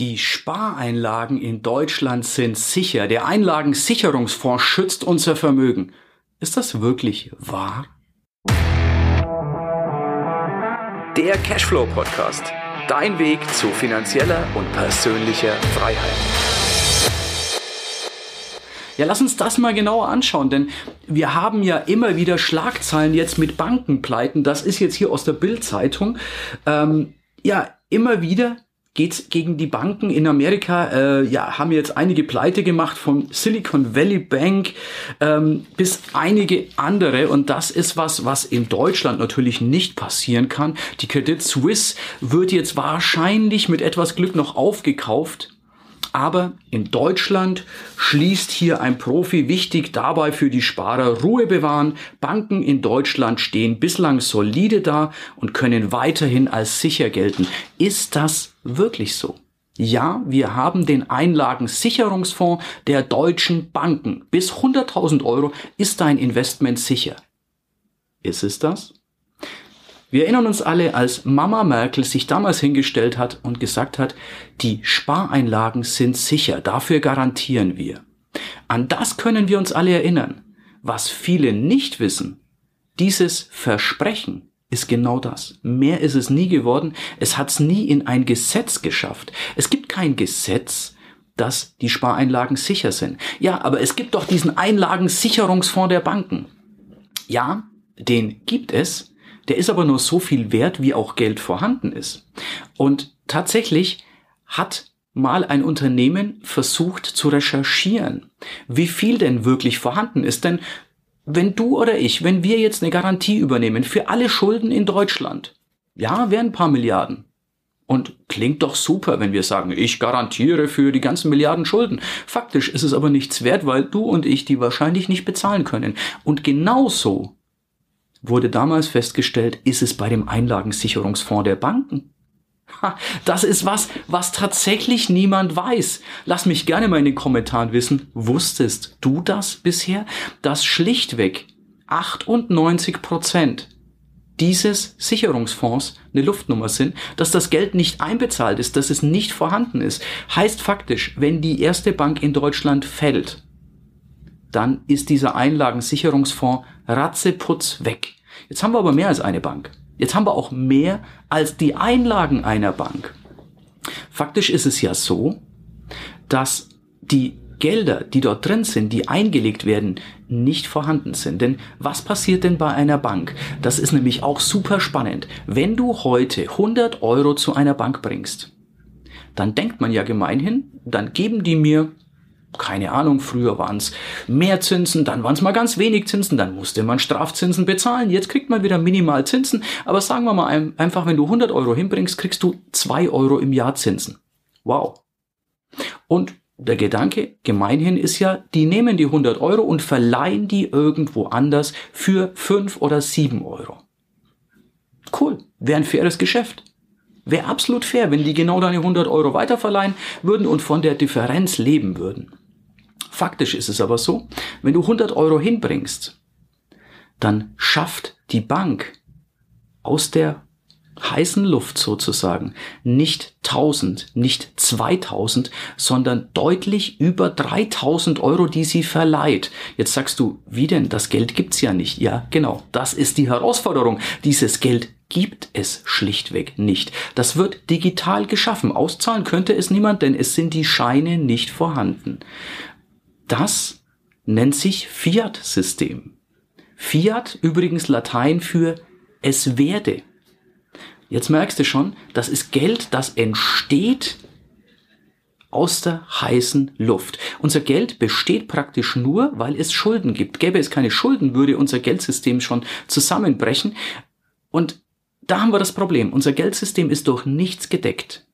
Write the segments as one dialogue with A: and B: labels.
A: Die Spareinlagen in Deutschland sind sicher. Der Einlagensicherungsfonds schützt unser Vermögen. Ist das wirklich wahr? Der Cashflow Podcast. Dein Weg zu finanzieller und persönlicher Freiheit. Ja, lass uns das mal genauer anschauen, denn wir haben ja immer wieder Schlagzeilen jetzt mit Bankenpleiten. Das ist jetzt hier aus der Bild-Zeitung. Ähm, ja, immer wieder geht's gegen die Banken in Amerika. Äh, ja, haben jetzt einige Pleite gemacht von Silicon Valley Bank ähm, bis einige andere. Und das ist was, was in Deutschland natürlich nicht passieren kann. Die Credit Suisse wird jetzt wahrscheinlich mit etwas Glück noch aufgekauft. Aber in Deutschland schließt hier ein Profi wichtig dabei für die Sparer Ruhe bewahren. Banken in Deutschland stehen bislang solide da und können weiterhin als sicher gelten. Ist das wirklich so? Ja, wir haben den Einlagensicherungsfonds der deutschen Banken. Bis 100.000 Euro ist dein Investment sicher. Ist es das? Wir erinnern uns alle, als Mama Merkel sich damals hingestellt hat und gesagt hat, die Spareinlagen sind sicher, dafür garantieren wir. An das können wir uns alle erinnern. Was viele nicht wissen, dieses Versprechen ist genau das. Mehr ist es nie geworden. Es hat es nie in ein Gesetz geschafft. Es gibt kein Gesetz, dass die Spareinlagen sicher sind. Ja, aber es gibt doch diesen Einlagensicherungsfonds der Banken. Ja, den gibt es, der ist aber nur so viel wert, wie auch Geld vorhanden ist. Und tatsächlich hat mal ein Unternehmen versucht zu recherchieren, wie viel denn wirklich vorhanden ist. Denn wenn du oder ich, wenn wir jetzt eine Garantie übernehmen für alle Schulden in Deutschland, ja, wären ein paar Milliarden. Und klingt doch super, wenn wir sagen, ich garantiere für die ganzen Milliarden Schulden. Faktisch ist es aber nichts wert, weil du und ich die wahrscheinlich nicht bezahlen können. Und genauso wurde damals festgestellt, ist es bei dem Einlagensicherungsfonds der Banken. Das ist was, was tatsächlich niemand weiß. Lass mich gerne mal in den Kommentaren wissen, wusstest du das bisher, dass schlichtweg 98 Prozent dieses Sicherungsfonds eine Luftnummer sind, dass das Geld nicht einbezahlt ist, dass es nicht vorhanden ist. Heißt faktisch, wenn die erste Bank in Deutschland fällt, dann ist dieser Einlagensicherungsfonds ratzeputz weg. Jetzt haben wir aber mehr als eine Bank. Jetzt haben wir auch mehr als die Einlagen einer Bank. Faktisch ist es ja so, dass die Gelder, die dort drin sind, die eingelegt werden, nicht vorhanden sind. Denn was passiert denn bei einer Bank? Das ist nämlich auch super spannend. Wenn du heute 100 Euro zu einer Bank bringst, dann denkt man ja gemeinhin, dann geben die mir keine Ahnung, früher waren es mehr Zinsen, dann waren es mal ganz wenig Zinsen, dann musste man Strafzinsen bezahlen, jetzt kriegt man wieder minimal Zinsen, aber sagen wir mal einfach, wenn du 100 Euro hinbringst, kriegst du 2 Euro im Jahr Zinsen. Wow. Und der Gedanke gemeinhin ist ja, die nehmen die 100 Euro und verleihen die irgendwo anders für 5 oder 7 Euro. Cool, wäre ein faires Geschäft. Wäre absolut fair, wenn die genau deine 100 Euro weiterverleihen würden und von der Differenz leben würden. Faktisch ist es aber so, wenn du 100 Euro hinbringst, dann schafft die Bank aus der heißen Luft sozusagen nicht 1000, nicht 2000, sondern deutlich über 3000 Euro, die sie verleiht. Jetzt sagst du, wie denn? Das Geld gibt's ja nicht. Ja, genau. Das ist die Herausforderung. Dieses Geld gibt es schlichtweg nicht. Das wird digital geschaffen. Auszahlen könnte es niemand, denn es sind die Scheine nicht vorhanden. Das nennt sich Fiat-System. Fiat übrigens Latein für es werde. Jetzt merkst du schon, das ist Geld, das entsteht aus der heißen Luft. Unser Geld besteht praktisch nur, weil es Schulden gibt. Gäbe es keine Schulden, würde unser Geldsystem schon zusammenbrechen. Und da haben wir das Problem. Unser Geldsystem ist durch nichts gedeckt.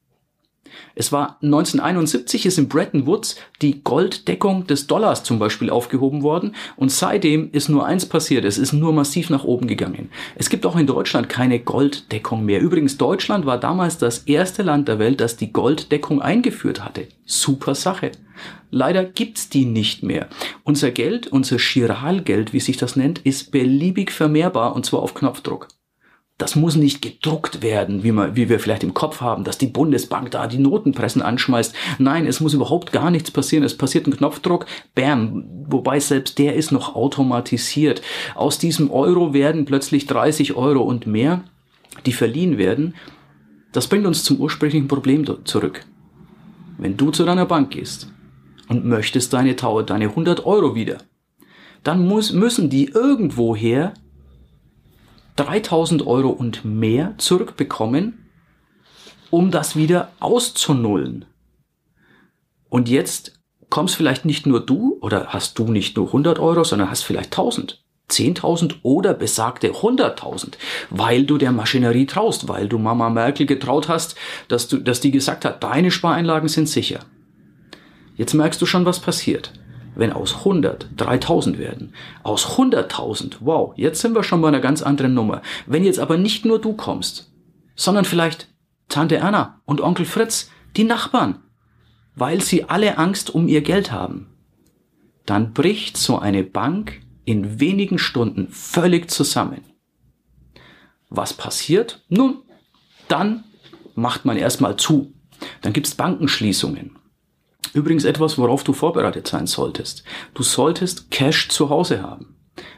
A: Es war 1971 ist in Bretton Woods die Golddeckung des Dollars zum Beispiel aufgehoben worden und seitdem ist nur eins passiert, es ist nur massiv nach oben gegangen. Es gibt auch in Deutschland keine Golddeckung mehr. Übrigens, Deutschland war damals das erste Land der Welt, das die Golddeckung eingeführt hatte. Super Sache. Leider gibt's die nicht mehr. Unser Geld, unser Chiralgeld, wie sich das nennt, ist beliebig vermehrbar und zwar auf Knopfdruck. Das muss nicht gedruckt werden, wie, man, wie wir vielleicht im Kopf haben, dass die Bundesbank da die Notenpressen anschmeißt. Nein, es muss überhaupt gar nichts passieren. Es passiert ein Knopfdruck, bam. Wobei selbst der ist noch automatisiert. Aus diesem Euro werden plötzlich 30 Euro und mehr, die verliehen werden. Das bringt uns zum ursprünglichen Problem zurück. Wenn du zu deiner Bank gehst und möchtest deine, deine 100 Euro wieder, dann muss, müssen die irgendwoher 3000 Euro und mehr zurückbekommen, um das wieder auszunullen. Und jetzt kommst vielleicht nicht nur du oder hast du nicht nur 100 Euro, sondern hast vielleicht 1000. 10.000 oder besagte 100.000, weil du der Maschinerie traust, weil du Mama Merkel getraut hast, dass, du, dass die gesagt hat, deine Spareinlagen sind sicher. Jetzt merkst du schon, was passiert wenn aus 100 3000 werden, aus 100.000, wow, jetzt sind wir schon bei einer ganz anderen Nummer. Wenn jetzt aber nicht nur du kommst, sondern vielleicht Tante Erna und Onkel Fritz, die Nachbarn, weil sie alle Angst um ihr Geld haben, dann bricht so eine Bank in wenigen Stunden völlig zusammen. Was passiert? Nun, dann macht man erstmal zu. Dann gibt's Bankenschließungen. Übrigens etwas, worauf du vorbereitet sein solltest. Du solltest Cash zu Hause haben.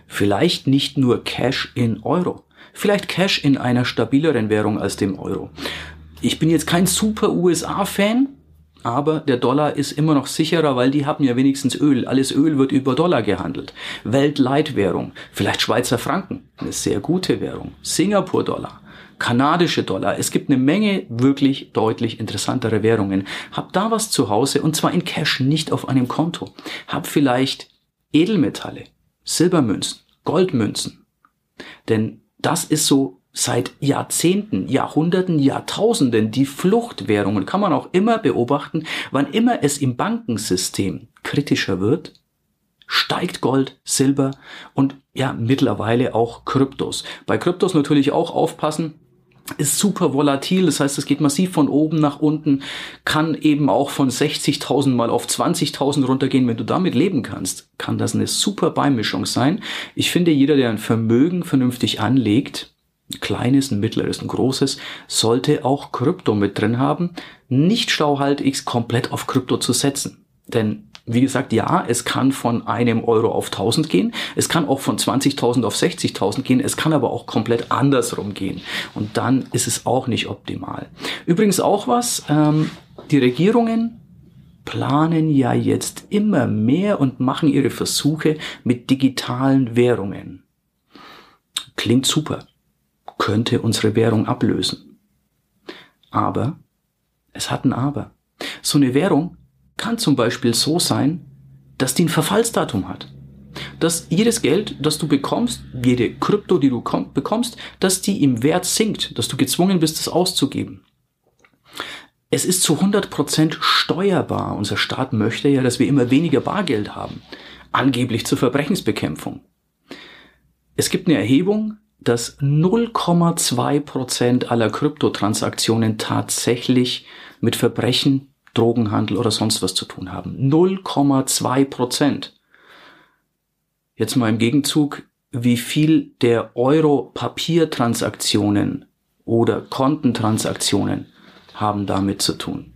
A: Vielleicht nicht nur Cash in Euro. Vielleicht Cash in einer stabileren Währung als dem Euro. Ich bin jetzt kein super USA-Fan, aber der Dollar ist immer noch sicherer, weil die haben ja wenigstens Öl. Alles Öl wird über Dollar gehandelt. Weltleitwährung. Vielleicht Schweizer Franken. Eine sehr gute Währung. Singapur-Dollar kanadische Dollar. Es gibt eine Menge wirklich deutlich interessantere Währungen. Hab da was zu Hause und zwar in Cash, nicht auf einem Konto. Hab vielleicht Edelmetalle, Silbermünzen, Goldmünzen. Denn das ist so seit Jahrzehnten, Jahrhunderten, Jahrtausenden die Fluchtwährungen. Kann man auch immer beobachten, wann immer es im Bankensystem kritischer wird, steigt Gold, Silber und ja, mittlerweile auch Kryptos. Bei Kryptos natürlich auch aufpassen, ist super volatil, das heißt, es geht massiv von oben nach unten, kann eben auch von 60.000 mal auf 20.000 runtergehen. Wenn du damit leben kannst, kann das eine super Beimischung sein. Ich finde, jeder, der ein Vermögen vernünftig anlegt, ein kleines, ein mittleres, ein großes, sollte auch Krypto mit drin haben. Nicht schlau halt, X komplett auf Krypto zu setzen. Denn wie gesagt, ja, es kann von einem Euro auf 1000 gehen, es kann auch von 20.000 auf 60.000 gehen, es kann aber auch komplett andersrum gehen. Und dann ist es auch nicht optimal. Übrigens auch was, ähm, die Regierungen planen ja jetzt immer mehr und machen ihre Versuche mit digitalen Währungen. Klingt super, könnte unsere Währung ablösen. Aber es hat ein Aber. So eine Währung kann zum Beispiel so sein, dass die ein Verfallsdatum hat. Dass jedes Geld, das du bekommst, jede Krypto, die du bekommst, dass die im Wert sinkt, dass du gezwungen bist, es auszugeben. Es ist zu 100% steuerbar. Unser Staat möchte ja, dass wir immer weniger Bargeld haben. Angeblich zur Verbrechensbekämpfung. Es gibt eine Erhebung, dass 0,2% aller Kryptotransaktionen tatsächlich mit Verbrechen Drogenhandel oder sonst was zu tun haben. 0,2 Prozent. Jetzt mal im Gegenzug, wie viel der Euro-Papiertransaktionen oder Kontentransaktionen haben damit zu tun.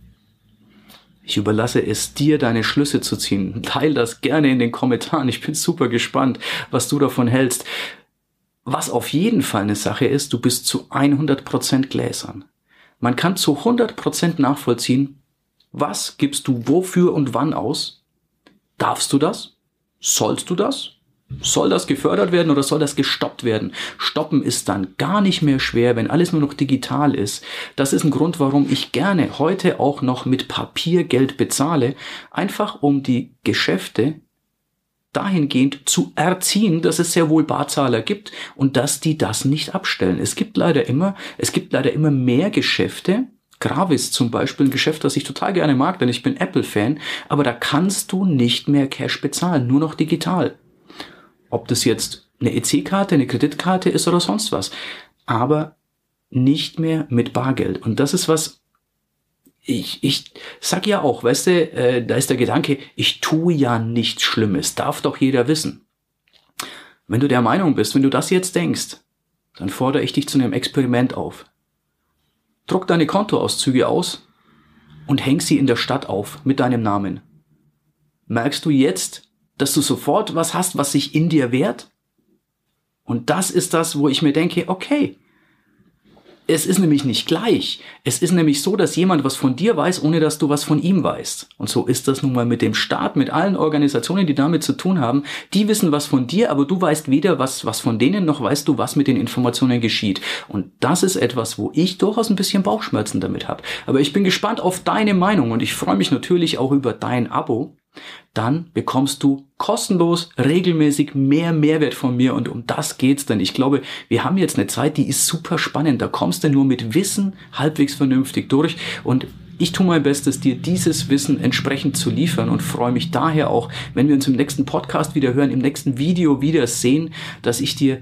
A: Ich überlasse es dir, deine Schlüsse zu ziehen. Teil das gerne in den Kommentaren. Ich bin super gespannt, was du davon hältst. Was auf jeden Fall eine Sache ist, du bist zu 100% gläsern. Man kann zu 100% nachvollziehen, was gibst du wofür und wann aus? Darfst du das? Sollst du das? Soll das gefördert werden oder soll das gestoppt werden? Stoppen ist dann gar nicht mehr schwer, wenn alles nur noch digital ist. Das ist ein Grund, warum ich gerne heute auch noch mit Papiergeld bezahle, einfach um die Geschäfte dahingehend zu erziehen, dass es sehr wohl Barzahler gibt und dass die das nicht abstellen. Es gibt leider immer, es gibt leider immer mehr Geschäfte, Gravis zum Beispiel, ein Geschäft, das ich total gerne mag, denn ich bin Apple-Fan, aber da kannst du nicht mehr Cash bezahlen, nur noch digital. Ob das jetzt eine EC-Karte, eine Kreditkarte ist oder sonst was. Aber nicht mehr mit Bargeld. Und das ist was, ich, ich sag ja auch, weißt du, äh, da ist der Gedanke, ich tue ja nichts Schlimmes, darf doch jeder wissen. Wenn du der Meinung bist, wenn du das jetzt denkst, dann fordere ich dich zu einem Experiment auf. Druck deine Kontoauszüge aus und häng sie in der Stadt auf mit deinem Namen. Merkst du jetzt, dass du sofort was hast, was sich in dir wehrt? Und das ist das, wo ich mir denke, okay, es ist nämlich nicht gleich. Es ist nämlich so, dass jemand was von dir weiß, ohne dass du was von ihm weißt. Und so ist das nun mal mit dem Staat, mit allen Organisationen, die damit zu tun haben. Die wissen was von dir, aber du weißt weder was, was von denen, noch weißt du, was mit den Informationen geschieht. Und das ist etwas, wo ich durchaus ein bisschen Bauchschmerzen damit habe. Aber ich bin gespannt auf deine Meinung und ich freue mich natürlich auch über dein Abo dann bekommst du kostenlos regelmäßig mehr Mehrwert von mir und um das geht's denn. Ich glaube, wir haben jetzt eine Zeit, die ist super spannend. Da kommst du nur mit Wissen halbwegs vernünftig durch und ich tue mein Bestes, dir dieses Wissen entsprechend zu liefern und freue mich daher auch, wenn wir uns im nächsten Podcast wieder hören, im nächsten Video wieder sehen, dass ich dir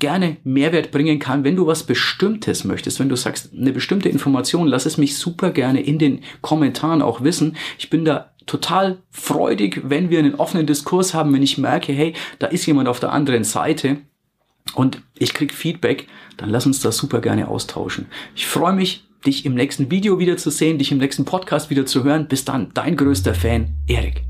A: gerne Mehrwert bringen kann, wenn du was Bestimmtes möchtest, wenn du sagst, eine bestimmte Information, lass es mich super gerne in den Kommentaren auch wissen. Ich bin da total freudig, wenn wir einen offenen Diskurs haben, wenn ich merke, hey, da ist jemand auf der anderen Seite und ich krieg Feedback, dann lass uns das super gerne austauschen. Ich freue mich, dich im nächsten Video wieder zu sehen, dich im nächsten Podcast wieder zu hören. Bis dann, dein größter Fan, Erik.